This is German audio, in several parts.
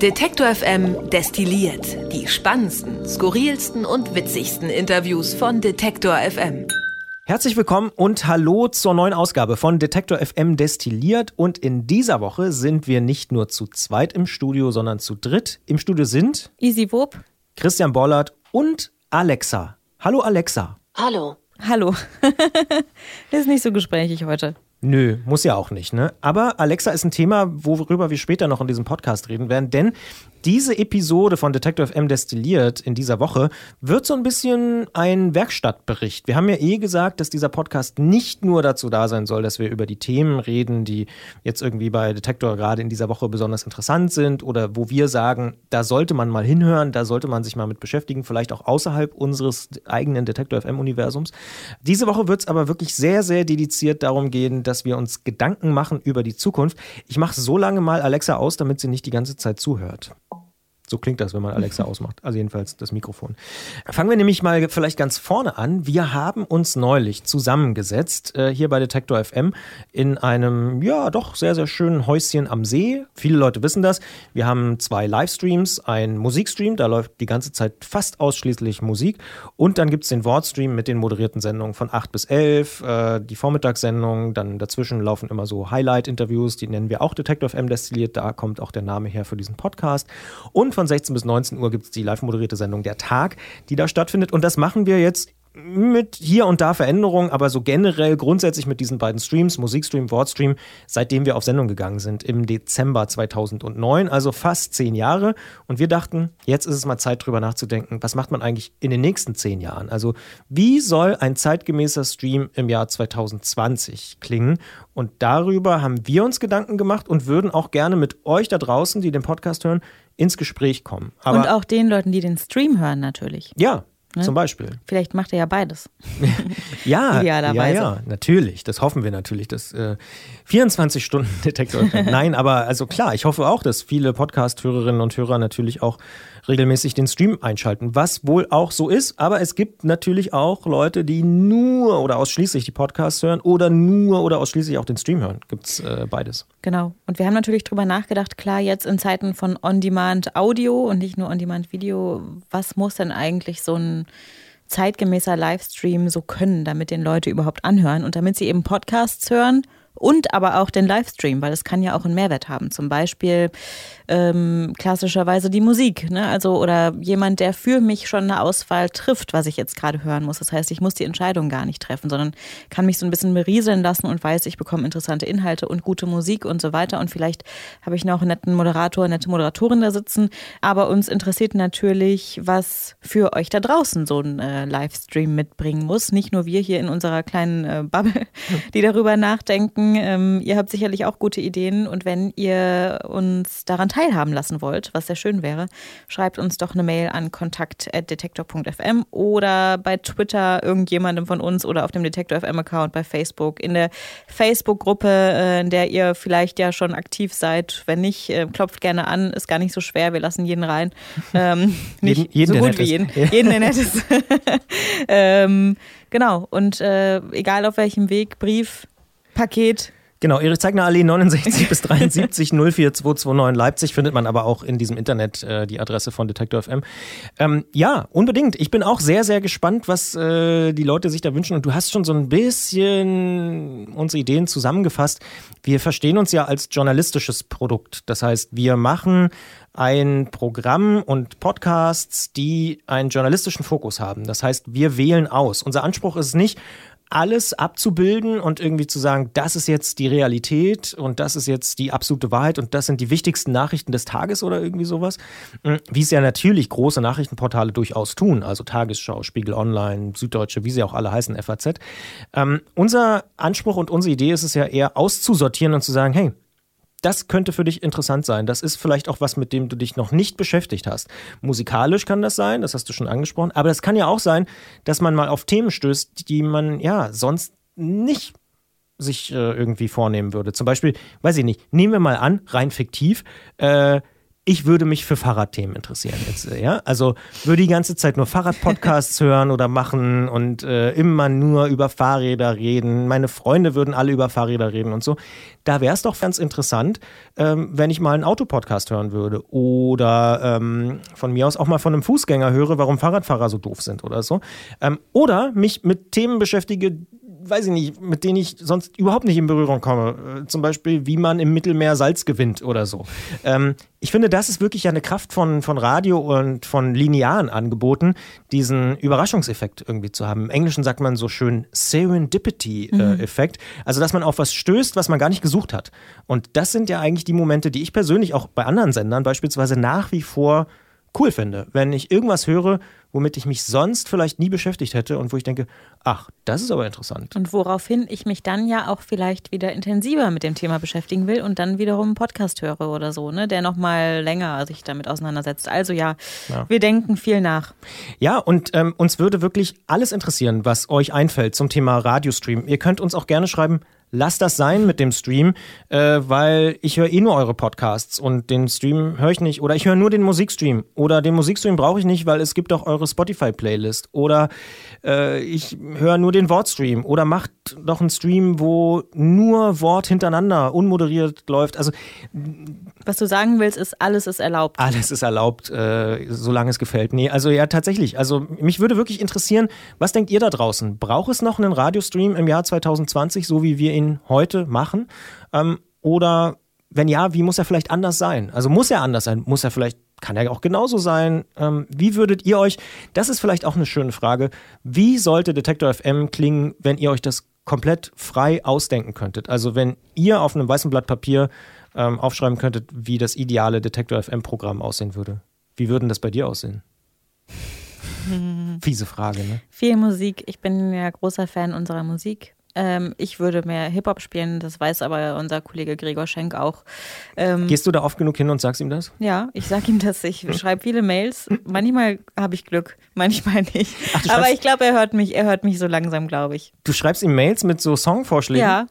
Detektor FM destilliert die spannendsten, skurrilsten und witzigsten Interviews von Detektor FM. Herzlich willkommen und hallo zur neuen Ausgabe von Detektor FM Destilliert. Und in dieser Woche sind wir nicht nur zu zweit im Studio, sondern zu dritt. Im Studio sind Easy Wob, Christian Bollert und Alexa. Hallo Alexa. Hallo. Hallo. ist nicht so gesprächig heute. Nö, muss ja auch nicht, ne? Aber Alexa ist ein Thema, worüber wir später noch in diesem Podcast reden werden, denn diese Episode von Detective FM destilliert in dieser Woche wird so ein bisschen ein Werkstattbericht. Wir haben ja eh gesagt, dass dieser Podcast nicht nur dazu da sein soll, dass wir über die Themen reden, die jetzt irgendwie bei Detektor gerade in dieser Woche besonders interessant sind oder wo wir sagen, da sollte man mal hinhören, da sollte man sich mal mit beschäftigen, vielleicht auch außerhalb unseres eigenen Detektor FM Universums. Diese Woche wird es aber wirklich sehr, sehr dediziert darum gehen, dass wir uns Gedanken machen über die Zukunft. Ich mache so lange mal Alexa aus, damit sie nicht die ganze Zeit zuhört. So klingt das, wenn man Alexa ausmacht. Also jedenfalls das Mikrofon. Fangen wir nämlich mal vielleicht ganz vorne an. Wir haben uns neulich zusammengesetzt, äh, hier bei Detektor FM, in einem, ja, doch sehr, sehr schönen Häuschen am See. Viele Leute wissen das. Wir haben zwei Livestreams, ein Musikstream, da läuft die ganze Zeit fast ausschließlich Musik. Und dann gibt es den Wortstream mit den moderierten Sendungen von 8 bis 11, äh, die Vormittagssendung. Dann dazwischen laufen immer so Highlight-Interviews, die nennen wir auch Detektor FM destilliert. Da kommt auch der Name her für diesen Podcast. Und von 16 bis 19 Uhr gibt es die live moderierte Sendung Der Tag, die da stattfindet. Und das machen wir jetzt mit hier und da Veränderungen, aber so generell grundsätzlich mit diesen beiden Streams, Musikstream, Wortstream, seitdem wir auf Sendung gegangen sind im Dezember 2009, also fast zehn Jahre. Und wir dachten, jetzt ist es mal Zeit drüber nachzudenken, was macht man eigentlich in den nächsten zehn Jahren? Also wie soll ein zeitgemäßer Stream im Jahr 2020 klingen? Und darüber haben wir uns Gedanken gemacht und würden auch gerne mit euch da draußen, die den Podcast hören, ins Gespräch kommen. Aber und auch den Leuten, die den Stream hören, natürlich. Ja, Ne? Zum Beispiel. Vielleicht macht er ja beides. ja, ja, ja, natürlich. Das hoffen wir natürlich. Das äh, 24 Stunden Detektor. Nein, aber also klar, ich hoffe auch, dass viele Podcast-Hörerinnen und Hörer natürlich auch regelmäßig den Stream einschalten, was wohl auch so ist. Aber es gibt natürlich auch Leute, die nur oder ausschließlich die Podcasts hören oder nur oder ausschließlich auch den Stream hören. Gibt es äh, beides. Genau. Und wir haben natürlich drüber nachgedacht, klar, jetzt in Zeiten von On-Demand-Audio und nicht nur On-Demand-Video, was muss denn eigentlich so ein zeitgemäßer Livestream so können, damit den Leute überhaupt anhören und damit sie eben Podcasts hören und aber auch den Livestream, weil es kann ja auch einen Mehrwert haben. Zum Beispiel ähm, klassischerweise die Musik, ne? Also oder jemand, der für mich schon eine Auswahl trifft, was ich jetzt gerade hören muss. Das heißt, ich muss die Entscheidung gar nicht treffen, sondern kann mich so ein bisschen berieseln lassen und weiß, ich bekomme interessante Inhalte und gute Musik und so weiter. Und vielleicht habe ich noch einen netten Moderator, nette Moderatorin da sitzen. Aber uns interessiert natürlich, was für euch da draußen so ein äh, Livestream mitbringen muss. Nicht nur wir hier in unserer kleinen äh, Bubble, die darüber nachdenken ähm, ihr habt sicherlich auch gute Ideen und wenn ihr uns daran teilhaben lassen wollt, was sehr schön wäre, schreibt uns doch eine Mail an kontakt.detektor.fm oder bei Twitter irgendjemandem von uns oder auf dem Detektor FM Account bei Facebook, in der Facebook-Gruppe, äh, in der ihr vielleicht ja schon aktiv seid. Wenn nicht, äh, klopft gerne an, ist gar nicht so schwer, wir lassen jeden rein. Ähm, nicht jeden, jeden, so gut wie jeden. Jeden, der nett ist. ähm, genau, und äh, egal auf welchem Weg, Brief, Paket. Genau, Erich-Zeigner Allee 69 bis 73 04229 Leipzig findet man aber auch in diesem Internet äh, die Adresse von Detektor FM. Ähm, ja, unbedingt. Ich bin auch sehr, sehr gespannt, was äh, die Leute sich da wünschen. Und du hast schon so ein bisschen unsere Ideen zusammengefasst. Wir verstehen uns ja als journalistisches Produkt. Das heißt, wir machen ein Programm und Podcasts, die einen journalistischen Fokus haben. Das heißt, wir wählen aus. Unser Anspruch ist nicht, alles abzubilden und irgendwie zu sagen, das ist jetzt die Realität und das ist jetzt die absolute Wahrheit und das sind die wichtigsten Nachrichten des Tages oder irgendwie sowas. Hm, wie es ja natürlich große Nachrichtenportale durchaus tun, also Tagesschau, Spiegel Online, Süddeutsche, wie sie auch alle heißen, FAZ. Ähm, unser Anspruch und unsere Idee ist es ja eher auszusortieren und zu sagen, hey, das könnte für dich interessant sein. Das ist vielleicht auch was, mit dem du dich noch nicht beschäftigt hast. Musikalisch kann das sein, das hast du schon angesprochen, aber es kann ja auch sein, dass man mal auf Themen stößt, die man ja sonst nicht sich äh, irgendwie vornehmen würde. Zum Beispiel, weiß ich nicht, nehmen wir mal an, rein fiktiv, äh, ich würde mich für Fahrradthemen interessieren jetzt, ja. Also würde die ganze Zeit nur Fahrradpodcasts hören oder machen und äh, immer nur über Fahrräder reden. Meine Freunde würden alle über Fahrräder reden und so. Da wäre es doch ganz interessant, ähm, wenn ich mal einen Autopodcast hören würde oder ähm, von mir aus auch mal von einem Fußgänger höre, warum Fahrradfahrer so doof sind oder so. Ähm, oder mich mit Themen beschäftige, weiß ich nicht, mit denen ich sonst überhaupt nicht in Berührung komme. Äh, zum Beispiel, wie man im Mittelmeer Salz gewinnt oder so. Ähm, ich finde, das ist wirklich eine Kraft von, von Radio und von linearen Angeboten, diesen Überraschungseffekt irgendwie zu haben. Im Englischen sagt man so schön Serendipity-Effekt. Mhm. Also, dass man auf was stößt, was man gar nicht gesucht hat. Und das sind ja eigentlich die Momente, die ich persönlich auch bei anderen Sendern beispielsweise nach wie vor cool finde. Wenn ich irgendwas höre, womit ich mich sonst vielleicht nie beschäftigt hätte und wo ich denke, ach, das ist aber interessant. Und woraufhin ich mich dann ja auch vielleicht wieder intensiver mit dem Thema beschäftigen will und dann wiederum einen Podcast höre oder so, ne, der nochmal länger sich damit auseinandersetzt. Also ja, ja. wir denken viel nach. Ja, und ähm, uns würde wirklich alles interessieren, was euch einfällt zum Thema Radiostream. Ihr könnt uns auch gerne schreiben, lasst das sein mit dem Stream, äh, weil ich höre eh nur eure Podcasts und den Stream höre ich nicht. Oder ich höre nur den Musikstream. Oder den Musikstream brauche ich nicht, weil es gibt doch eure Spotify-Playlist. Oder äh, ich höre nur den Wortstream. Oder macht doch einen Stream, wo nur Wort hintereinander unmoderiert läuft. Also was du sagen willst, ist, alles ist erlaubt. Alles ist erlaubt, äh, solange es gefällt. Nee, also ja, tatsächlich. Also mich würde wirklich interessieren, was denkt ihr da draußen? Braucht es noch einen Radiostream im Jahr 2020, so wie wir ihn heute machen? Ähm, oder wenn ja, wie muss er vielleicht anders sein? Also muss er anders sein? Muss er vielleicht, kann er auch genauso sein? Ähm, wie würdet ihr euch, das ist vielleicht auch eine schöne Frage, wie sollte Detektor FM klingen, wenn ihr euch das komplett frei ausdenken könntet? Also wenn ihr auf einem weißen Blatt Papier ähm, aufschreiben könntet, wie das ideale Detektor FM-Programm aussehen würde. Wie würden das bei dir aussehen? Fiese Frage, ne? Viel Musik. Ich bin ja großer Fan unserer Musik. Ähm, ich würde mehr Hip-Hop spielen, das weiß aber unser Kollege Gregor Schenk auch. Ähm, Gehst du da oft genug hin und sagst ihm das? Ja, ich sag ihm das. Ich schreibe viele Mails. Manchmal habe ich Glück, manchmal nicht. Ach, aber ich glaube, er hört mich, er hört mich so langsam, glaube ich. Du schreibst ihm Mails mit so Songvorschlägen? Ja.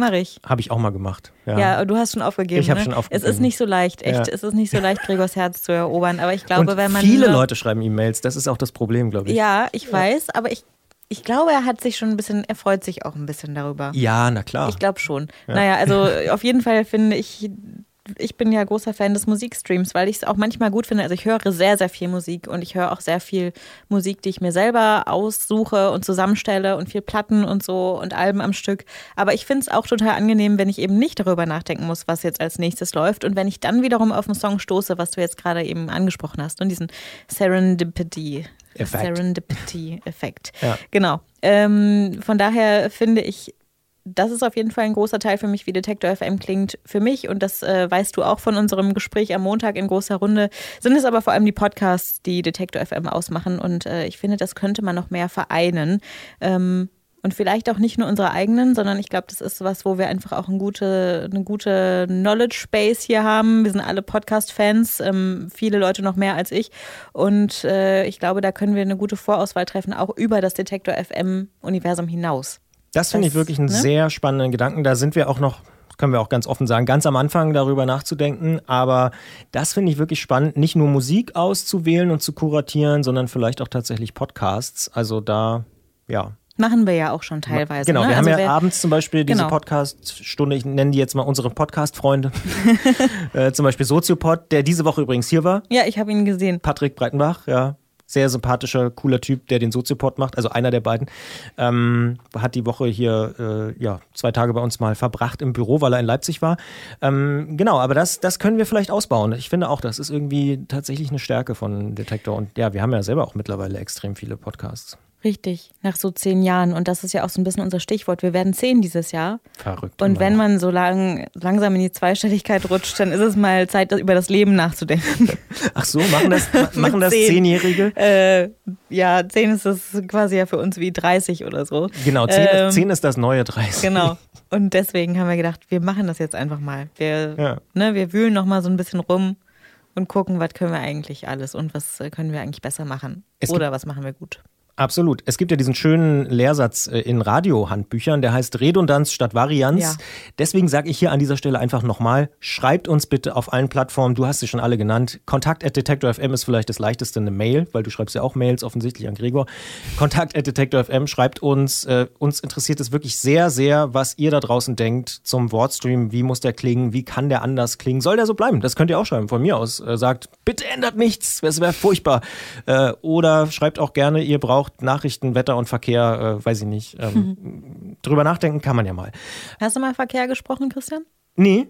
Mach ich. Habe ich auch mal gemacht. Ja, ja du hast schon aufgegeben. Ich habe ne? schon aufgegeben. Es ist nicht so leicht, echt. Ja. Es ist nicht so leicht, Gregors Herz zu erobern. Aber ich glaube, Und wenn man. Viele Leute schreiben E-Mails, das ist auch das Problem, glaube ich. Ja, ich ja. weiß, aber ich, ich glaube, er hat sich schon ein bisschen, er freut sich auch ein bisschen darüber. Ja, na klar. Ich glaube schon. Naja, also auf jeden Fall finde ich ich bin ja großer Fan des Musikstreams, weil ich es auch manchmal gut finde. Also ich höre sehr, sehr viel Musik und ich höre auch sehr viel Musik, die ich mir selber aussuche und zusammenstelle und viel Platten und so und Alben am Stück. Aber ich finde es auch total angenehm, wenn ich eben nicht darüber nachdenken muss, was jetzt als nächstes läuft und wenn ich dann wiederum auf einen Song stoße, was du jetzt gerade eben angesprochen hast und diesen Serendipity. Serendipity-Effekt. Ja. Genau. Ähm, von daher finde ich das ist auf jeden Fall ein großer Teil für mich, wie Detektor FM klingt für mich. Und das äh, weißt du auch von unserem Gespräch am Montag in großer Runde. Sind es aber vor allem die Podcasts, die Detektor FM ausmachen. Und äh, ich finde, das könnte man noch mehr vereinen. Ähm, und vielleicht auch nicht nur unsere eigenen, sondern ich glaube, das ist was, wo wir einfach auch eine gute, eine gute Knowledge Base hier haben. Wir sind alle Podcast-Fans, ähm, viele Leute noch mehr als ich. Und äh, ich glaube, da können wir eine gute Vorauswahl treffen, auch über das Detektor FM-Universum hinaus. Das finde ich wirklich einen ne? sehr spannenden Gedanken. Da sind wir auch noch können wir auch ganz offen sagen, ganz am Anfang darüber nachzudenken. Aber das finde ich wirklich spannend, nicht nur Musik auszuwählen und zu kuratieren, sondern vielleicht auch tatsächlich Podcasts. Also da, ja. Machen wir ja auch schon teilweise. Genau, ne? wir also haben ja abends zum Beispiel diese genau. Podcast-Stunde, ich nenne die jetzt mal unsere Podcast-Freunde. äh, zum Beispiel Soziopod, der diese Woche übrigens hier war. Ja, ich habe ihn gesehen. Patrick Breitenbach, ja sehr sympathischer, cooler Typ, der den Soziopod macht, also einer der beiden, ähm, hat die Woche hier äh, ja, zwei Tage bei uns mal verbracht im Büro, weil er in Leipzig war. Ähm, genau, aber das, das können wir vielleicht ausbauen. Ich finde auch, das ist irgendwie tatsächlich eine Stärke von Detektor. Und ja, wir haben ja selber auch mittlerweile extrem viele Podcasts. Richtig, nach so zehn Jahren. Und das ist ja auch so ein bisschen unser Stichwort. Wir werden zehn dieses Jahr. Verrückt. Und wenn man so lang, langsam in die Zweistelligkeit rutscht, dann ist es mal Zeit, über das Leben nachzudenken. Ach so, machen das, machen das zehn. Zehnjährige? Äh, ja, zehn ist das quasi ja für uns wie 30 oder so. Genau, zehn, ähm, ist, zehn ist das neue 30. Genau. Und deswegen haben wir gedacht, wir machen das jetzt einfach mal. Wir, ja. ne, wir wühlen noch mal so ein bisschen rum und gucken, was können wir eigentlich alles und was können wir eigentlich besser machen. Es oder was machen wir gut Absolut. Es gibt ja diesen schönen Lehrsatz äh, in Radiohandbüchern, der heißt Redundanz statt Varianz. Ja. Deswegen sage ich hier an dieser Stelle einfach nochmal, schreibt uns bitte auf allen Plattformen, du hast sie schon alle genannt. Kontakt at detektor.fm ist vielleicht das leichteste, eine Mail, weil du schreibst ja auch Mails offensichtlich an Gregor. Kontakt at detektor.fm, schreibt uns. Äh, uns interessiert es wirklich sehr, sehr, was ihr da draußen denkt zum Wortstream. Wie muss der klingen? Wie kann der anders klingen? Soll der so bleiben? Das könnt ihr auch schreiben von mir aus. Äh, sagt, bitte ändert nichts, es wäre furchtbar. Äh, oder schreibt auch gerne, ihr braucht Nachrichten, Wetter und Verkehr, äh, weiß ich nicht. Ähm, drüber nachdenken kann man ja mal. Hast du mal Verkehr gesprochen, Christian? Nee.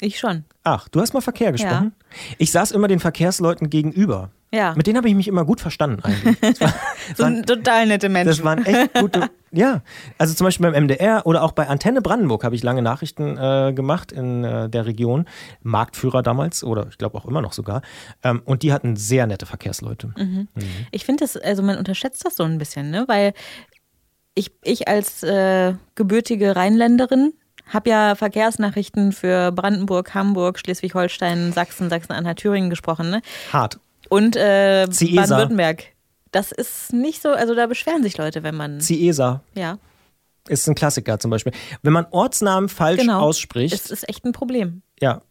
Ich schon. Ach, du hast mal Verkehr gesprochen? Ich saß immer den Verkehrsleuten gegenüber. Ja. Mit denen habe ich mich immer gut verstanden eigentlich. War, So ein total nette Menschen. das waren echt gute. Ja, also zum Beispiel beim MDR oder auch bei Antenne Brandenburg habe ich lange Nachrichten äh, gemacht in äh, der Region. Marktführer damals oder ich glaube auch immer noch sogar. Ähm, und die hatten sehr nette Verkehrsleute. Mhm. Ich finde das, also man unterschätzt das so ein bisschen, ne? Weil ich, ich als äh, gebürtige Rheinländerin habe ja Verkehrsnachrichten für Brandenburg, Hamburg, Schleswig-Holstein, Sachsen, Sachsen-Anhalt, Thüringen gesprochen, ne? Hart. Und äh, Ciesa. Baden-Württemberg. Das ist nicht so, also da beschweren sich Leute, wenn man. Ciesa ja, ist ein Klassiker zum Beispiel. Wenn man Ortsnamen falsch genau. ausspricht, Es ist echt ein Problem. ja,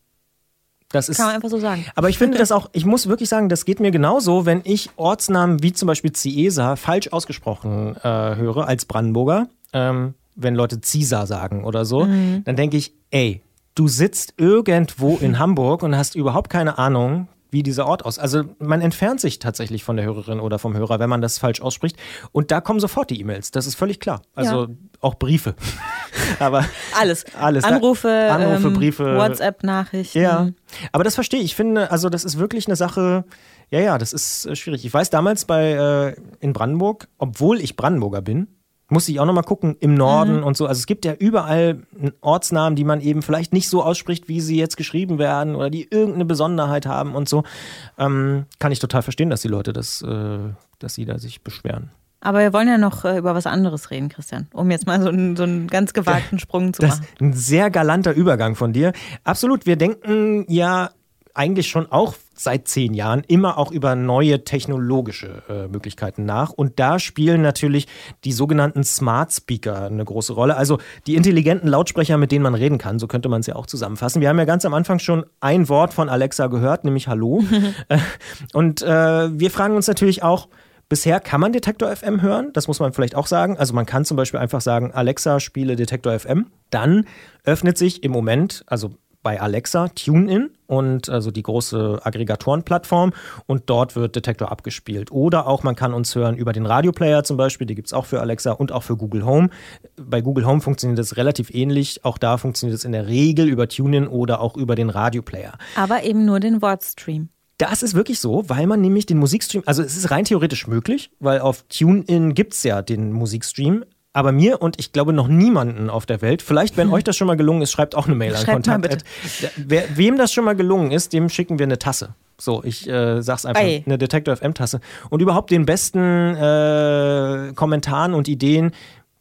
das ist Kann man einfach so sagen. Aber ich finde das auch, ich muss wirklich sagen, das geht mir genauso, wenn ich Ortsnamen wie zum Beispiel Ciesa falsch ausgesprochen äh, höre als Brandenburger. Ähm, wenn Leute Cisa sagen oder so, Mhm. dann denke ich, ey, du sitzt irgendwo in Hamburg und hast überhaupt keine Ahnung, wie dieser Ort aus. Also man entfernt sich tatsächlich von der Hörerin oder vom Hörer, wenn man das falsch ausspricht. Und da kommen sofort die E-Mails. Das ist völlig klar. Also Ja. auch Briefe. Aber Alles. Alles. Anrufe, Anrufe, ähm, Briefe. WhatsApp-Nachrichten. Ja, aber das verstehe ich. Ich finde, also das ist wirklich eine Sache, ja, ja, das ist äh, schwierig. Ich weiß damals bei äh, in Brandenburg, obwohl ich Brandenburger bin, musste ich auch nochmal gucken, im Norden Mhm. und so. Also es gibt ja überall Ortsnamen, die man eben vielleicht nicht so ausspricht, wie sie jetzt geschrieben werden oder die irgendeine Besonderheit haben und so. Ähm, kann ich total verstehen, dass die Leute das, äh, dass sie da sich beschweren. Aber wir wollen ja noch äh, über was anderes reden, Christian. Um jetzt mal so einen, so einen ganz gewagten Sprung zu Das machen. ist ein sehr galanter Übergang von dir. Absolut, wir denken ja eigentlich schon auch seit zehn Jahren immer auch über neue technologische äh, Möglichkeiten nach. Und da spielen natürlich die sogenannten Smart Speaker eine große Rolle. Also die intelligenten Lautsprecher, mit denen man reden kann. So könnte man es ja auch zusammenfassen. Wir haben ja ganz am Anfang schon ein Wort von Alexa gehört, nämlich Hallo. Äh, Und äh, wir fragen uns natürlich auch, Bisher kann man Detektor FM hören, das muss man vielleicht auch sagen. Also man kann zum Beispiel einfach sagen, Alexa, spiele Detektor FM. Dann öffnet sich im Moment, also bei Alexa, TuneIn und also die große Aggregatorenplattform und dort wird Detektor abgespielt. Oder auch man kann uns hören über den Radioplayer zum Beispiel, die gibt es auch für Alexa und auch für Google Home. Bei Google Home funktioniert das relativ ähnlich. Auch da funktioniert es in der Regel über TuneIn oder auch über den Radioplayer. Aber eben nur den Wortstream. Das ist wirklich so, weil man nämlich den Musikstream, also es ist rein theoretisch möglich, weil auf TuneIn gibt es ja den Musikstream. Aber mir und ich glaube noch niemanden auf der Welt, vielleicht wenn euch das schon mal gelungen ist, schreibt auch eine Mail an Kontakt. Wer, wem das schon mal gelungen ist, dem schicken wir eine Tasse. So, ich äh, sag's einfach, Ei. eine Detektor FM Tasse. Und überhaupt den besten äh, Kommentaren und Ideen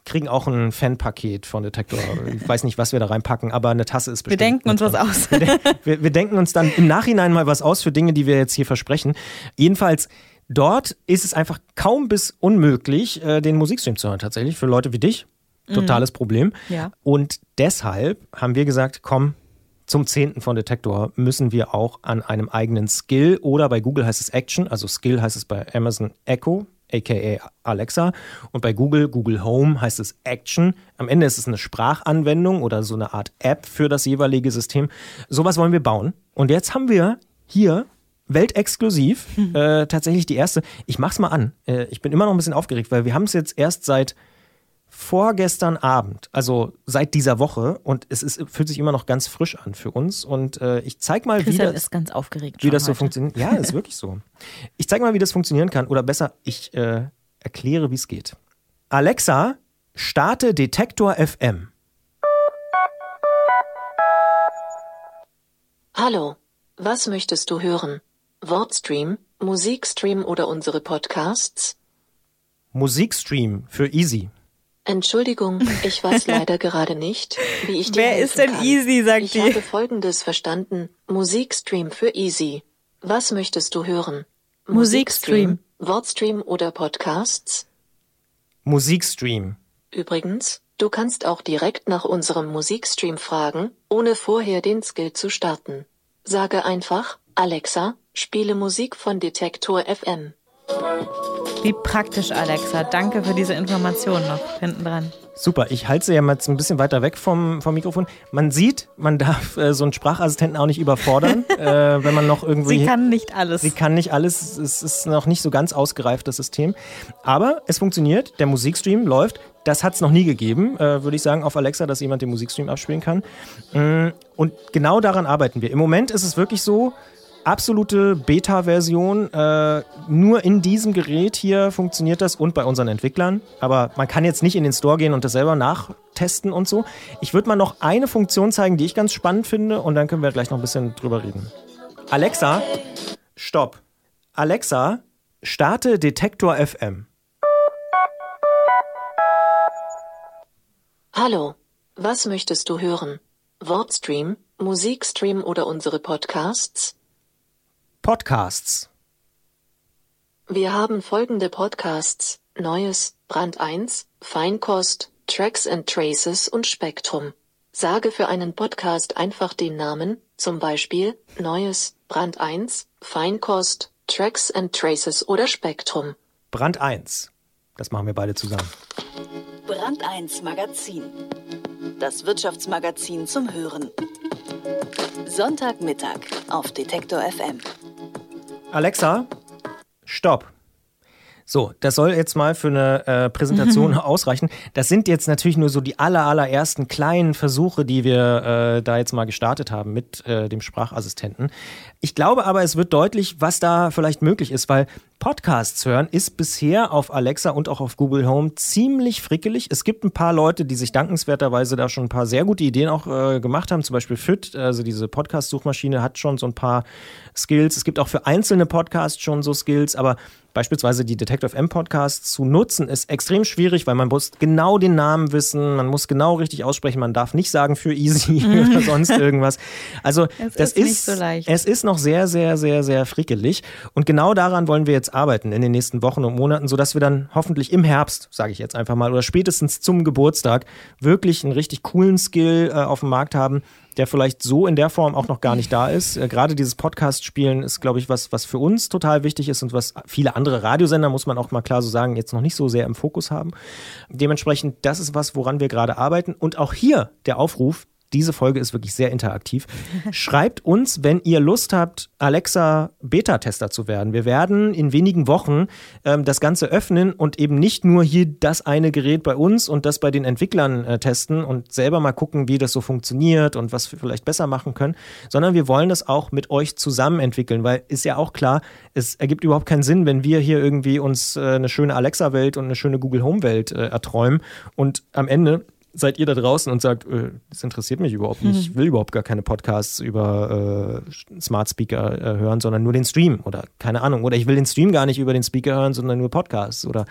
kriegen auch ein Fanpaket von Detektor. Ich weiß nicht, was wir da reinpacken, aber eine Tasse ist Wir bestimmt. denken uns was aus. Wir, wir, wir denken uns dann im Nachhinein mal was aus für Dinge, die wir jetzt hier versprechen. Jedenfalls, dort ist es einfach kaum bis unmöglich, äh, den Musikstream zu hören, tatsächlich, für Leute wie dich. Totales Problem. Ja. Und deshalb haben wir gesagt, komm, zum 10. von Detektor müssen wir auch an einem eigenen Skill oder bei Google heißt es Action, also Skill heißt es bei Amazon Echo, aka Alexa, und bei Google, Google Home heißt es Action. Am Ende ist es eine Sprachanwendung oder so eine Art App für das jeweilige System. Sowas wollen wir bauen. Und jetzt haben wir hier weltexklusiv äh, tatsächlich die erste. Ich mach's mal an. Äh, ich bin immer noch ein bisschen aufgeregt, weil wir haben es jetzt erst seit vorgestern Abend, also seit dieser Woche, und es ist, fühlt sich immer noch ganz frisch an für uns. Und äh, ich zeig mal, wie Christian das, ist ganz aufgeregt. wie das so funktioniert. Ja, ist wirklich so. Ich zeig mal, wie das funktionieren kann. Oder besser, ich äh, erkläre, wie es geht. Alexa, starte Detektor FM. Hallo, was möchtest du hören? Wortstream, Musikstream oder unsere Podcasts? Musikstream für Easy. Entschuldigung, ich weiß leider gerade nicht, wie ich dir Wer helfen ist denn kann. Easy, sagt ich die. habe folgendes verstanden. Musikstream für Easy. Was möchtest du hören? Musikstream. Wortstream oder Podcasts? Musikstream. Übrigens, du kannst auch direkt nach unserem Musikstream fragen, ohne vorher den Skill zu starten. Sage einfach, Alexa, spiele Musik von Detektor FM. Wie praktisch, Alexa. Danke für diese Information noch hinten dran. Super, ich halte sie ja mal ein bisschen weiter weg vom, vom Mikrofon. Man sieht, man darf äh, so einen Sprachassistenten auch nicht überfordern, äh, wenn man noch irgendwie. Sie kann nicht alles. Sie kann nicht alles. Es ist noch nicht so ganz ausgereift, das System. Aber es funktioniert. Der Musikstream läuft. Das hat es noch nie gegeben, äh, würde ich sagen, auf Alexa, dass jemand den Musikstream abspielen kann. Mm, und genau daran arbeiten wir. Im Moment ist es wirklich so, absolute Beta-Version. Äh, nur in diesem Gerät hier funktioniert das und bei unseren Entwicklern. Aber man kann jetzt nicht in den Store gehen und das selber nachtesten und so. Ich würde mal noch eine Funktion zeigen, die ich ganz spannend finde und dann können wir gleich noch ein bisschen drüber reden. Alexa, stopp. Alexa, starte Detektor FM. Hallo, was möchtest du hören? Wortstream, Musikstream oder unsere Podcasts? Podcasts. Wir haben folgende Podcasts: Neues, Brand 1, Feinkost, Tracks and Traces und Spektrum. Sage für einen Podcast einfach den Namen, zum Beispiel Neues, Brand 1, Feinkost, Tracks and Traces oder Spektrum. Brand 1. Das machen wir beide zusammen. Brand 1 Magazin. Das Wirtschaftsmagazin zum Hören. Sonntagmittag auf Detektor FM. Alexa, stopp. So, das soll jetzt mal für eine äh, Präsentation ausreichen. Das sind jetzt natürlich nur so die aller, allerersten kleinen Versuche, die wir äh, da jetzt mal gestartet haben mit äh, dem Sprachassistenten. Ich glaube aber, es wird deutlich, was da vielleicht möglich ist, weil Podcasts hören ist bisher auf Alexa und auch auf Google Home ziemlich frickelig. Es gibt ein paar Leute, die sich dankenswerterweise da schon ein paar sehr gute Ideen auch äh, gemacht haben. Zum Beispiel FIT, also diese Podcast-Suchmaschine, hat schon so ein paar Skills. Es gibt auch für einzelne Podcasts schon so Skills, aber beispielsweise die Detective M Podcasts zu nutzen, ist extrem schwierig, weil man muss genau den Namen wissen, man muss genau richtig aussprechen, man darf nicht sagen für easy oder sonst irgendwas. Also Es das ist ist, so leicht. es ist noch sehr, sehr, sehr, sehr frickelig. Und genau daran wollen wir jetzt arbeiten in den nächsten Wochen und Monaten, sodass wir dann hoffentlich im Herbst, sage ich jetzt einfach mal, oder spätestens zum Geburtstag wirklich einen richtig coolen Skill äh, auf dem Markt haben, der vielleicht so in der Form auch noch gar nicht da ist. Äh, Gerade dieses Podcast-Spielen ist, glaube ich, was, was für uns total wichtig ist und was viele andere Radiosender, muss man auch mal klar so sagen, jetzt noch nicht so sehr im Fokus haben. Dementsprechend, das ist was, woran wir gerade arbeiten. Und auch hier der Aufruf, diese Folge ist wirklich sehr interaktiv. Schreibt uns, wenn ihr Lust habt, Alexa Beta-Tester zu werden. Wir werden in wenigen Wochen ähm, das Ganze öffnen und eben nicht nur hier das eine Gerät bei uns und das bei den Entwicklern äh, testen und selber mal gucken, wie das so funktioniert und was wir vielleicht besser machen können, sondern wir wollen das auch mit euch zusammen entwickeln, weil ist ja auch klar, es ergibt überhaupt keinen Sinn, wenn wir hier irgendwie uns äh, eine schöne Alexa-Welt und eine schöne Google Home-Welt äh, erträumen und am Ende seid ihr da draußen und sagt, äh, das interessiert mich überhaupt nicht, ich will überhaupt gar keine Podcasts über äh, Smart Speaker äh, hören, sondern nur den Stream oder keine Ahnung. Oder ich will den Stream gar nicht über den Speaker hören, sondern nur Podcasts oder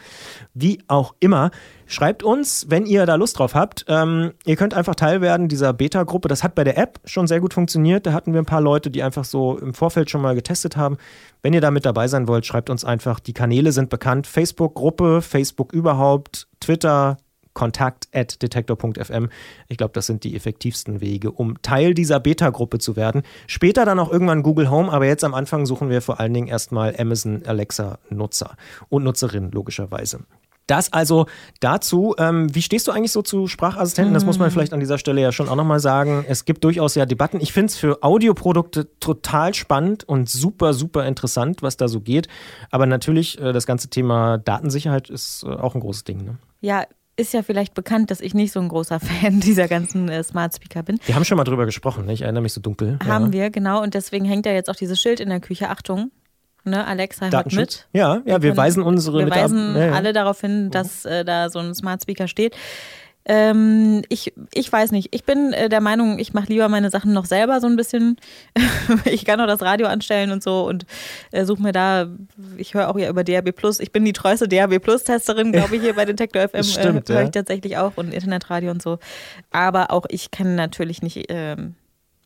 wie auch immer. Schreibt uns, wenn ihr da Lust drauf habt. Ähm, ihr könnt einfach Teil werden dieser Beta-Gruppe. Das hat bei der App schon sehr gut funktioniert. Da hatten wir ein paar Leute, die einfach so im Vorfeld schon mal getestet haben. Wenn ihr da mit dabei sein wollt, schreibt uns einfach. Die Kanäle sind bekannt. Facebook-Gruppe, Facebook überhaupt, Twitter, kontakt at detektor.fm. Ich glaube, das sind die effektivsten Wege, um Teil dieser Beta-Gruppe zu werden. Später dann auch irgendwann Google Home, aber jetzt am Anfang suchen wir vor allen Dingen erstmal Amazon Alexa-Nutzer und Nutzerinnen, logischerweise. Das also dazu. Ähm, wie stehst du eigentlich so zu Sprachassistenten? Das muss man vielleicht an dieser Stelle ja schon auch nochmal sagen. Es gibt durchaus ja Debatten. Ich finde es für Audioprodukte total spannend und super, super interessant, was da so geht. Aber natürlich, äh, das ganze Thema Datensicherheit ist äh, auch ein großes Ding. Ne? Ja, ist ja vielleicht bekannt, dass ich nicht so ein großer Fan dieser ganzen äh, Smart Speaker bin. Wir haben schon mal drüber gesprochen, ne? ich erinnere mich so dunkel. Haben ja. wir, genau. Und deswegen hängt ja jetzt auch dieses Schild in der Küche. Achtung, ne, Alexa hört mit. Ja, ja, wir können- weisen unsere Wir weisen ja, ja. alle darauf hin, dass äh, da so ein Smart Speaker steht. Ähm, ich, ich weiß nicht. Ich bin äh, der Meinung, ich mache lieber meine Sachen noch selber so ein bisschen. ich kann auch das Radio anstellen und so und äh, suche mir da, ich höre auch ja über DAB Plus. Ich bin die treueste DAB Plus Testerin, glaube ich, hier bei Detektor FM. Stimmt, äh, höre ja. ich tatsächlich auch und Internetradio und so. Aber auch ich kann natürlich nicht ähm,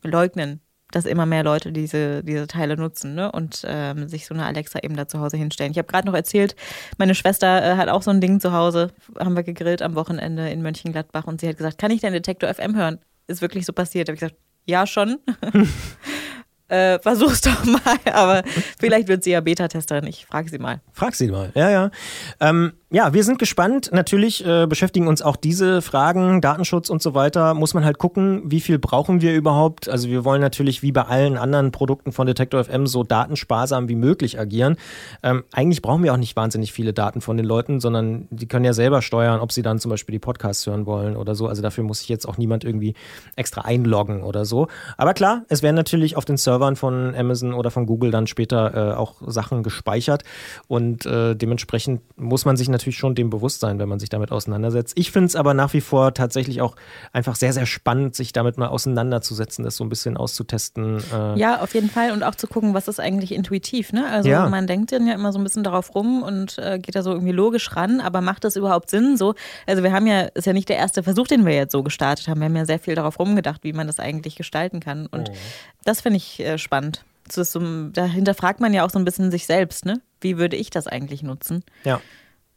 leugnen, dass immer mehr Leute diese, diese Teile nutzen ne? und ähm, sich so eine Alexa eben da zu Hause hinstellen. Ich habe gerade noch erzählt, meine Schwester äh, hat auch so ein Ding zu Hause, haben wir gegrillt am Wochenende in Mönchengladbach und sie hat gesagt, kann ich deinen Detektor FM hören? Ist wirklich so passiert. Da habe ich gesagt, ja schon. äh, versuch's doch mal, aber vielleicht wird sie ja Beta-Testerin. Ich frage sie mal. Frag sie mal, ja, ja. Ähm, ja, wir sind gespannt. Natürlich äh, beschäftigen uns auch diese Fragen, Datenschutz und so weiter. Muss man halt gucken, wie viel brauchen wir überhaupt. Also wir wollen natürlich wie bei allen anderen Produkten von Detektor FM so datensparsam wie möglich agieren. Ähm, eigentlich brauchen wir auch nicht wahnsinnig viele Daten von den Leuten, sondern die können ja selber steuern, ob sie dann zum Beispiel die Podcasts hören wollen oder so. Also dafür muss sich jetzt auch niemand irgendwie extra einloggen oder so. Aber klar, es werden natürlich auf den Servern von Amazon oder von Google dann später äh, auch Sachen gespeichert und äh, dementsprechend muss man sich natürlich natürlich schon dem bewusst sein, wenn man sich damit auseinandersetzt. Ich finde es aber nach wie vor tatsächlich auch einfach sehr, sehr spannend, sich damit mal auseinanderzusetzen, das so ein bisschen auszutesten. Äh ja, auf jeden Fall und auch zu gucken, was ist eigentlich intuitiv. Ne? Also ja. man denkt dann ja immer so ein bisschen darauf rum und äh, geht da so irgendwie logisch ran, aber macht das überhaupt Sinn? So, also wir haben ja, ist ja nicht der erste Versuch, den wir jetzt so gestartet haben. Wir haben ja sehr viel darauf rumgedacht, wie man das eigentlich gestalten kann. Und oh. das finde ich äh, spannend. So, dahinter fragt man ja auch so ein bisschen sich selbst, ne? Wie würde ich das eigentlich nutzen? Ja.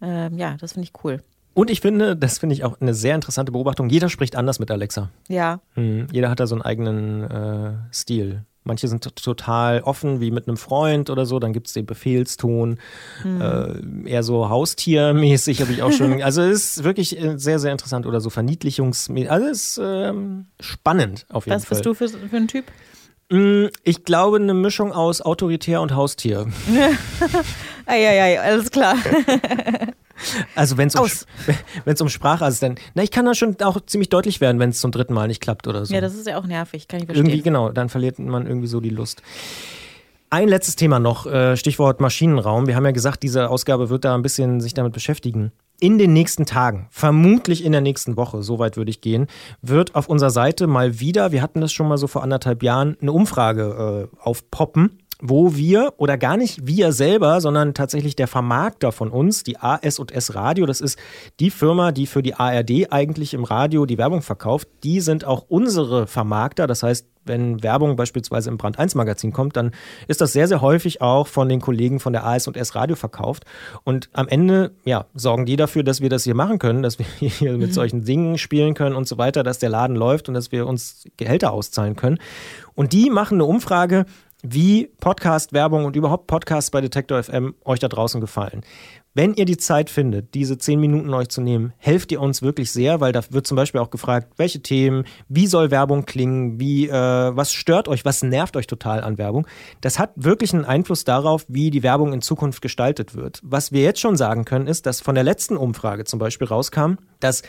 Ähm, ja, das finde ich cool. Und ich finde, das finde ich auch eine sehr interessante Beobachtung. Jeder spricht anders mit Alexa. Ja. Mhm. Jeder hat da so einen eigenen äh, Stil. Manche sind total offen, wie mit einem Freund oder so. Dann gibt es den Befehlston. Mhm. Äh, eher so haustiermäßig habe ich auch schon. also es ist wirklich äh, sehr, sehr interessant. Oder so verniedlichungsmäßig. Also es ist ähm, spannend auf jeden Was Fall. Was bist du für, für ein Typ? Mm, ich glaube, eine Mischung aus Autoritär und Haustier. Eieiei, alles klar. Also wenn es um, um Sprachassistent, na ich kann da schon auch ziemlich deutlich werden, wenn es zum dritten Mal nicht klappt oder so. Ja, das ist ja auch nervig, kann ich verstehen. Irgendwie genau, dann verliert man irgendwie so die Lust. Ein letztes Thema noch, äh, Stichwort Maschinenraum. Wir haben ja gesagt, diese Ausgabe wird da ein bisschen sich damit beschäftigen. In den nächsten Tagen, vermutlich in der nächsten Woche, so weit würde ich gehen, wird auf unserer Seite mal wieder, wir hatten das schon mal so vor anderthalb Jahren, eine Umfrage äh, aufpoppen wo wir oder gar nicht wir selber, sondern tatsächlich der Vermarkter von uns, die AS&S Radio, das ist die Firma, die für die ARD eigentlich im Radio die Werbung verkauft, die sind auch unsere Vermarkter, das heißt, wenn Werbung beispielsweise im Brand 1 Magazin kommt, dann ist das sehr, sehr häufig auch von den Kollegen von der AS&S Radio verkauft. Und am Ende, ja, sorgen die dafür, dass wir das hier machen können, dass wir hier mit mhm. solchen Dingen spielen können und so weiter, dass der Laden läuft und dass wir uns Gehälter auszahlen können. Und die machen eine Umfrage, wie Podcast-Werbung und überhaupt Podcasts bei Detektor FM euch da draußen gefallen. Wenn ihr die Zeit findet, diese zehn Minuten euch zu nehmen, helft ihr uns wirklich sehr, weil da wird zum Beispiel auch gefragt, welche Themen, wie soll Werbung klingen, wie, äh, was stört euch, was nervt euch total an Werbung. Das hat wirklich einen Einfluss darauf, wie die Werbung in Zukunft gestaltet wird. Was wir jetzt schon sagen können, ist, dass von der letzten Umfrage zum Beispiel rauskam, dass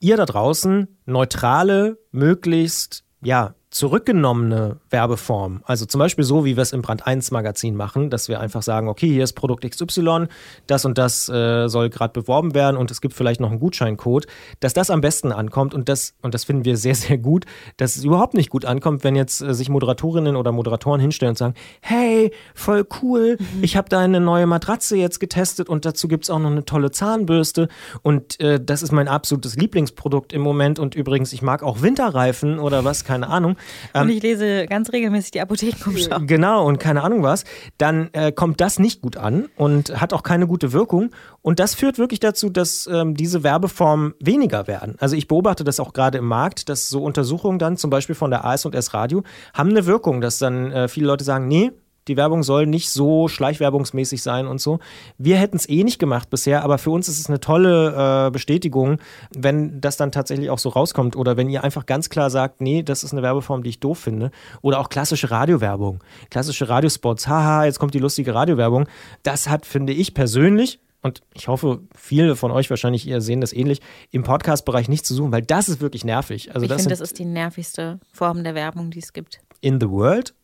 ihr da draußen neutrale, möglichst ja, zurückgenommene Werbeform, also zum Beispiel so, wie wir es im Brand 1 Magazin machen, dass wir einfach sagen, okay, hier ist Produkt XY, das und das äh, soll gerade beworben werden und es gibt vielleicht noch einen Gutscheincode, dass das am besten ankommt und das, und das finden wir sehr, sehr gut, dass es überhaupt nicht gut ankommt, wenn jetzt äh, sich Moderatorinnen oder Moderatoren hinstellen und sagen, hey, voll cool, mhm. ich habe da eine neue Matratze jetzt getestet und dazu gibt es auch noch eine tolle Zahnbürste und äh, das ist mein absolutes Lieblingsprodukt im Moment und übrigens, ich mag auch Winterreifen oder was, keine Ahnung. Ähm, und ich lese ganz regelmäßig die Apothekenumschau. Genau, und keine Ahnung was. Dann äh, kommt das nicht gut an und hat auch keine gute Wirkung. Und das führt wirklich dazu, dass ähm, diese Werbeformen weniger werden. Also ich beobachte das auch gerade im Markt, dass so Untersuchungen dann zum Beispiel von der AS&S Radio haben eine Wirkung, dass dann äh, viele Leute sagen, nee, die Werbung soll nicht so schleichwerbungsmäßig sein und so. Wir hätten es eh nicht gemacht bisher, aber für uns ist es eine tolle äh, Bestätigung, wenn das dann tatsächlich auch so rauskommt oder wenn ihr einfach ganz klar sagt, nee, das ist eine Werbeform, die ich doof finde. Oder auch klassische Radiowerbung, klassische Radiospots, haha, jetzt kommt die lustige Radiowerbung. Das hat, finde ich persönlich, und ich hoffe, viele von euch wahrscheinlich ihr sehen das ähnlich, im Podcast-Bereich nicht zu suchen, weil das ist wirklich nervig. Also ich finde, das ist die nervigste Form der Werbung, die es gibt. In the world?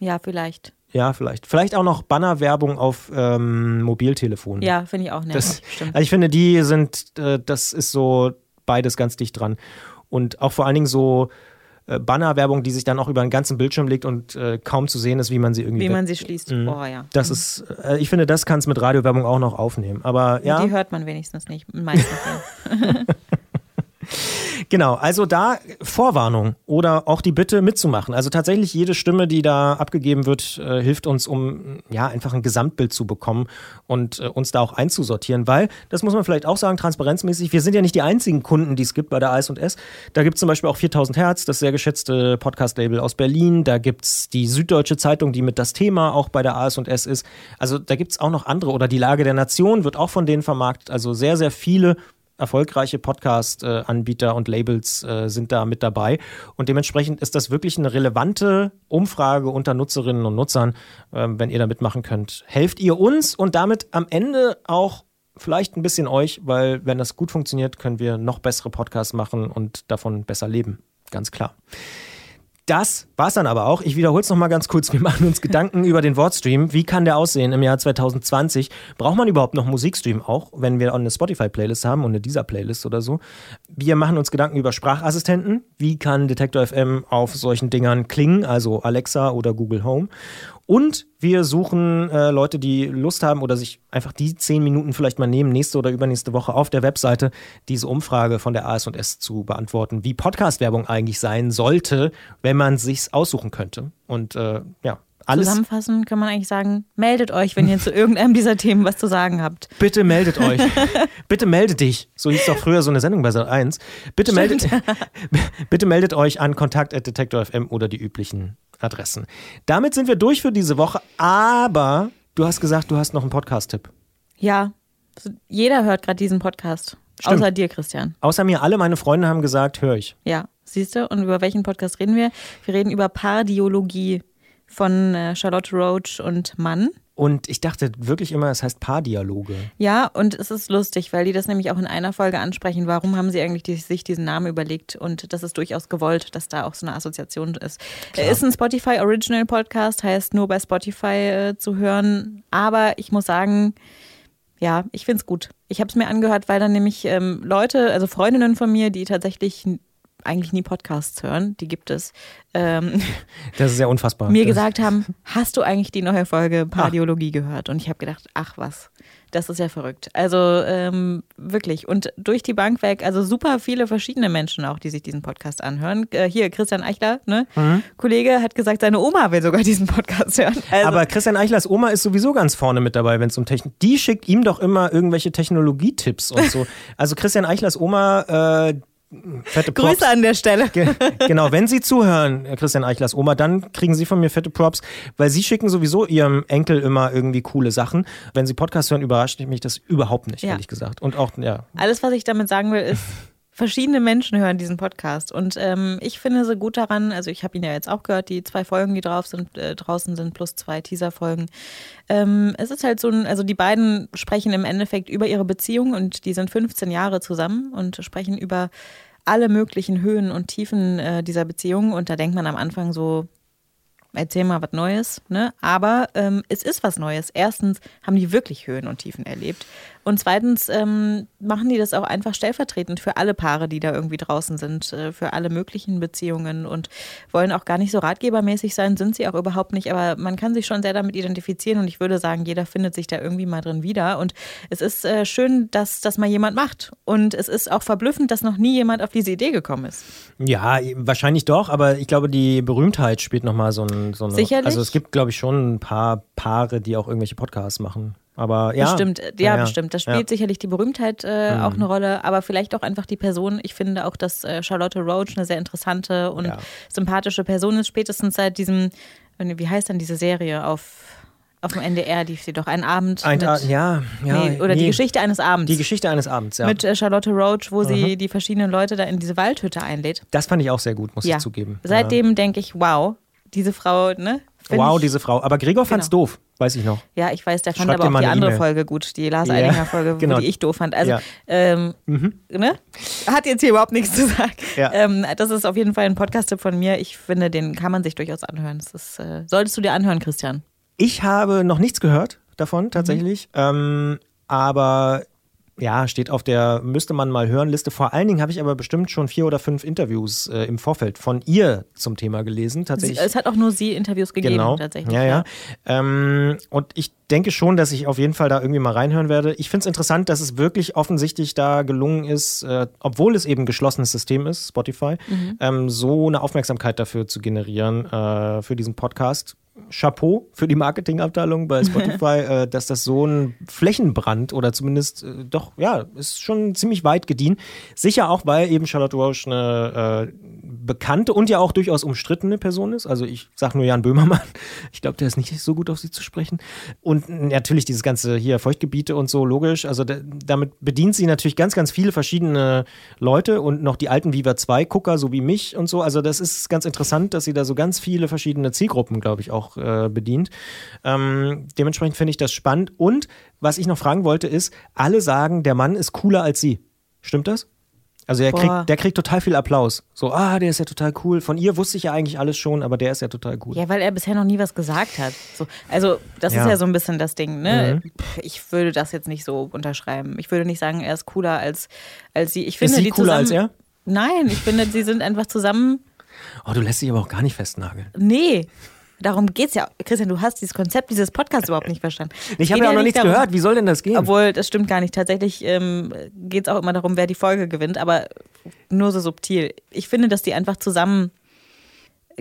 Ja, vielleicht. Ja, vielleicht. Vielleicht auch noch Bannerwerbung auf ähm, Mobiltelefonen. Ja, finde ich auch nervig. Das, also ich finde, die sind, äh, das ist so beides ganz dicht dran. Und auch vor allen Dingen so äh, Bannerwerbung, die sich dann auch über einen ganzen Bildschirm legt und äh, kaum zu sehen ist, wie man sie irgendwie. Wie man sie schließt. Mhm. Oh ja. Das mhm. ist, äh, ich finde, das kann es mit Radiowerbung auch noch aufnehmen. Aber ja. Die hört man wenigstens nicht. Meistens nicht. Genau, also da Vorwarnung oder auch die Bitte mitzumachen. Also tatsächlich jede Stimme, die da abgegeben wird, äh, hilft uns, um ja einfach ein Gesamtbild zu bekommen und äh, uns da auch einzusortieren, weil, das muss man vielleicht auch sagen, transparenzmäßig, wir sind ja nicht die einzigen Kunden, die es gibt bei der AS&S. Da gibt es zum Beispiel auch 4000 Hertz, das sehr geschätzte Podcast-Label aus Berlin. Da gibt es die Süddeutsche Zeitung, die mit das Thema auch bei der AS&S ist. Also da gibt es auch noch andere oder die Lage der Nation wird auch von denen vermarktet. Also sehr, sehr viele erfolgreiche Podcast-Anbieter und Labels äh, sind da mit dabei. Und dementsprechend ist das wirklich eine relevante Umfrage unter Nutzerinnen und Nutzern. Ähm, wenn ihr da mitmachen könnt, helft ihr uns und damit am Ende auch vielleicht ein bisschen euch, weil wenn das gut funktioniert, können wir noch bessere Podcasts machen und davon besser leben. Ganz klar. Das war's dann aber auch. Ich wiederhole es nochmal ganz kurz. Wir machen uns Gedanken über den Wortstream. Wie kann der aussehen im Jahr 2020? Braucht man überhaupt noch Musikstream auch, wenn wir eine Spotify-Playlist haben und eine dieser Playlist oder so? Wir machen uns Gedanken über Sprachassistenten. Wie kann Detector FM auf solchen Dingern klingen, also Alexa oder Google Home? Und wir suchen äh, Leute, die Lust haben oder sich einfach die zehn Minuten vielleicht mal nehmen, nächste oder übernächste Woche auf der Webseite diese Umfrage von der AS&S zu beantworten, wie Podcast-Werbung eigentlich sein sollte, wenn man sich's aussuchen könnte. Und äh, ja, alles. Zusammenfassend kann man eigentlich sagen, meldet euch, wenn ihr zu irgendeinem dieser Themen was zu sagen habt. Bitte meldet euch. bitte meldet dich. So hieß doch früher so eine Sendung bei Sat 1. Bitte meldet, bitte meldet euch an kontakt.detektor.fm oder die üblichen Adressen. Damit sind wir durch für diese Woche, aber du hast gesagt, du hast noch einen Podcast-Tipp. Ja, jeder hört gerade diesen Podcast. Stimmt. Außer dir, Christian. Außer mir, alle meine Freunde haben gesagt, höre ich. Ja, siehst du? Und über welchen Podcast reden wir? Wir reden über Pardiologie von äh, Charlotte Roach und Mann. Und ich dachte wirklich immer, es heißt Paardialoge. Ja, und es ist lustig, weil die das nämlich auch in einer Folge ansprechen. Warum haben sie eigentlich die, sich diesen Namen überlegt? Und das ist durchaus gewollt, dass da auch so eine Assoziation ist. Er ist ein Spotify Original Podcast, heißt nur bei Spotify äh, zu hören. Aber ich muss sagen, ja, ich finde es gut. Ich habe es mir angehört, weil dann nämlich ähm, Leute, also Freundinnen von mir, die tatsächlich eigentlich nie Podcasts hören, die gibt es. Ähm, das ist ja unfassbar. Mir gesagt haben, hast du eigentlich die neue Folge Pardiologie ah. gehört? Und ich habe gedacht, ach was, das ist ja verrückt. Also ähm, wirklich. Und durch die Bank weg, also super viele verschiedene Menschen auch, die sich diesen Podcast anhören. Äh, hier, Christian Eichler, ne? Mhm. Kollege, hat gesagt, seine Oma will sogar diesen Podcast hören. Also, Aber Christian Eichlers Oma ist sowieso ganz vorne mit dabei, wenn es um Technik. Die schickt ihm doch immer irgendwelche Technologietipps und so. Also Christian Eichlers Oma, äh, fette Props. Grüße an der Stelle. Ge genau, wenn Sie zuhören, Christian Eichlers Oma, dann kriegen Sie von mir fette Props, weil Sie schicken sowieso Ihrem Enkel immer irgendwie coole Sachen. Wenn Sie Podcast hören, überrascht mich das überhaupt nicht, ja. ehrlich gesagt. Und auch, ja. Alles, was ich damit sagen will, ist, verschiedene Menschen hören diesen Podcast. Und ähm, ich finde so gut daran, also ich habe ihn ja jetzt auch gehört, die zwei Folgen, die drauf sind, äh, draußen sind, plus zwei Teaser-Folgen. Ähm, es ist halt so ein, also die beiden sprechen im Endeffekt über ihre Beziehung und die sind 15 Jahre zusammen und sprechen über alle möglichen Höhen und Tiefen äh, dieser Beziehung. Und da denkt man am Anfang so, erzähl mal was Neues. Ne? Aber ähm, es ist was Neues. Erstens haben die wirklich Höhen und Tiefen erlebt. Und zweitens ähm, machen die das auch einfach stellvertretend für alle Paare, die da irgendwie draußen sind, äh, für alle möglichen Beziehungen und wollen auch gar nicht so ratgebermäßig sein, sind sie auch überhaupt nicht. Aber man kann sich schon sehr damit identifizieren und ich würde sagen, jeder findet sich da irgendwie mal drin wieder. Und es ist äh, schön, dass das mal jemand macht. Und es ist auch verblüffend, dass noch nie jemand auf diese Idee gekommen ist. Ja, wahrscheinlich doch, aber ich glaube, die Berühmtheit spielt nochmal so, ein, so eine. Sicherlich. Also es gibt, glaube ich, schon ein paar Paare, die auch irgendwelche Podcasts machen. Aber ja. Bestimmt, ja, ja, bestimmt. Das spielt ja. sicherlich die Berühmtheit äh, mhm. auch eine Rolle, aber vielleicht auch einfach die Person. Ich finde auch, dass äh, Charlotte Roach eine sehr interessante und ja. sympathische Person ist, spätestens seit diesem, wie heißt dann diese Serie auf auf dem NDR lief sie doch einen Abend. Ein, mit, ja, ja. Nee, oder nee. die Geschichte eines Abends. Die Geschichte eines Abends, ja. Mit äh, Charlotte Roach, wo mhm. sie die verschiedenen Leute da in diese Waldhütte einlädt. Das fand ich auch sehr gut, muss ja. ich zugeben. Seitdem denke ich, wow, diese Frau, ne? Wow, ich, diese Frau. Aber Gregor genau. fand's doof. Weiß ich noch. Ja, ich weiß, der fand Schreib aber auch die andere e Folge gut, die Lars Eidinger Folge, genau. die ich doof fand. Also, ja. ähm, mhm. ne? Hat jetzt hier überhaupt nichts zu sagen. Ja. Ähm, das ist auf jeden Fall ein Podcast-Tipp von mir. Ich finde, den kann man sich durchaus anhören. Das ist, äh, solltest du dir anhören, Christian? Ich habe noch nichts gehört davon, tatsächlich. Mhm. Ähm, aber ja, steht auf der müsste man mal hören Liste. Vor allen Dingen habe ich aber bestimmt schon vier oder fünf Interviews äh, im Vorfeld von ihr zum Thema gelesen. Tatsächlich. Es hat auch nur sie Interviews gegeben, genau. tatsächlich. Ja, ja. Ähm, und ich denke schon, dass ich auf jeden Fall da irgendwie mal reinhören werde. Ich finde es interessant, dass es wirklich offensichtlich da gelungen ist, äh, obwohl es eben ein geschlossenes System ist, Spotify, Mhm. ähm, so eine Aufmerksamkeit dafür zu generieren äh, für diesen Podcast. Chapeau für die Marketingabteilung bei Spotify, äh, dass das so ein Flächenbrand oder zumindest äh, doch, ja, ist schon ziemlich weit gediehen. Sicher auch, weil eben Charlotte Roche eine äh, bekannte und ja auch durchaus umstrittene Person ist. Also ich sag nur Jan Böhmermann. Ich glaube, der ist nicht so gut auf sie zu sprechen. Und natürlich dieses ganze hier Feuchtgebiete und so, logisch. Also da, damit bedient sie natürlich ganz, ganz viele verschiedene Leute und noch die alten Viva 2 Gucker, so wie mich und so. Also das ist ganz interessant, dass sie da so ganz viele verschiedene Zielgruppen, glaube ich, auch äh, bedient. Ähm, dementsprechend finde ich das spannend. Und was ich noch fragen wollte, ist, alle sagen, der Mann ist cooler als sie. Stimmt das? Also er Boah. kriegt, der kriegt total viel Applaus. So, ah, der ist ja total cool. Von ihr wusste ich ja eigentlich alles schon, aber der ist ja total cool. Ja, weil er bisher noch nie was gesagt hat. So, also, das Ja. ist ja so ein bisschen das Ding, ne? Mhm. Ich würde das jetzt nicht so unterschreiben. Ich würde nicht sagen, er ist cooler als, als sie. Ich finde, ist sie die cooler als zusammen, er? Nein, ich finde, sie sind einfach zusammen. Oh, du lässt dich aber auch gar nicht festnageln. Nee. Darum geht's ja. Christian, du hast dieses Konzept dieses Podcasts überhaupt nicht verstanden. Ich Es habe geht ja auch noch nicht nichts darum- gehört. Wie soll denn das gehen? Obwohl, das stimmt gar nicht. Tatsächlich ähm, geht es auch immer darum, wer die Folge gewinnt, aber nur so subtil. Ich finde, dass die einfach zusammen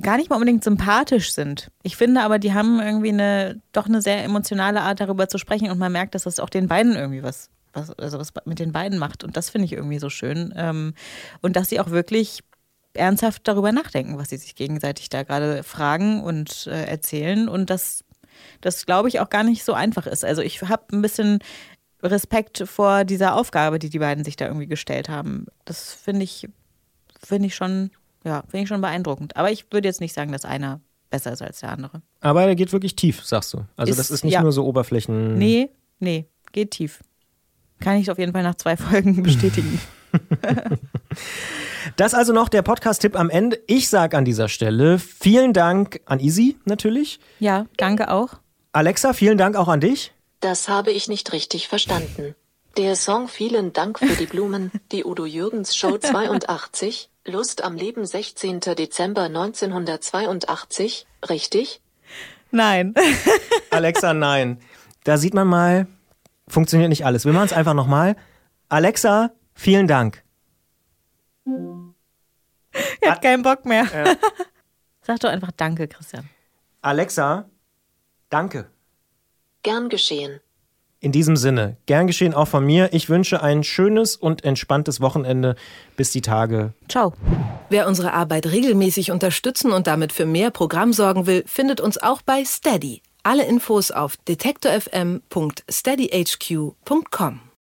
gar nicht mal unbedingt sympathisch sind. Ich finde aber, die haben irgendwie eine doch eine sehr emotionale Art, darüber zu sprechen und man merkt, dass das auch den beiden irgendwie was, was, also was mit den beiden macht. Und das finde ich irgendwie so schön. Ähm, und dass sie auch wirklich ernsthaft darüber nachdenken, was sie sich gegenseitig da gerade fragen und äh, erzählen. Und das, das glaube ich auch gar nicht so einfach ist. Also ich habe ein bisschen Respekt vor dieser Aufgabe, die die beiden sich da irgendwie gestellt haben. Das finde ich, finde ich schon, ja, finde ich schon beeindruckend. Aber ich würde jetzt nicht sagen, dass einer besser ist als der andere. aber er geht wirklich tief, sagst du. Also Ist- das ist nicht ja. nur so Oberflächen. Nee, nee, geht tief. Kann ich auf jeden Fall nach zwei Folgen bestätigen. Das also noch der Podcast-Tipp am Ende. Ich sage an dieser Stelle vielen Dank an Easy natürlich. ja, danke auch. Alexa, vielen Dank auch an dich. Das habe ich nicht richtig verstanden. Der Song Vielen Dank für die Blumen, die Udo Jürgens Show 82, Lust am Leben 16. Dezember 1982, richtig? Nein. Alexa, nein. Da sieht man mal, funktioniert nicht alles. Wir machen es einfach nochmal. Alexa, vielen Dank. Ich hab keinen Bock mehr. Sag doch einfach Danke, Christian. Alexa, danke. Gern geschehen. In diesem Sinne, gern geschehen auch von mir. Ich wünsche ein schönes und entspanntes Wochenende, bis die Tage Ciao. Wer unsere Arbeit regelmäßig unterstützen und damit für mehr Programm sorgen will, findet uns auch bei Steady. Alle Infos auf detektorfm.steadyhq.com.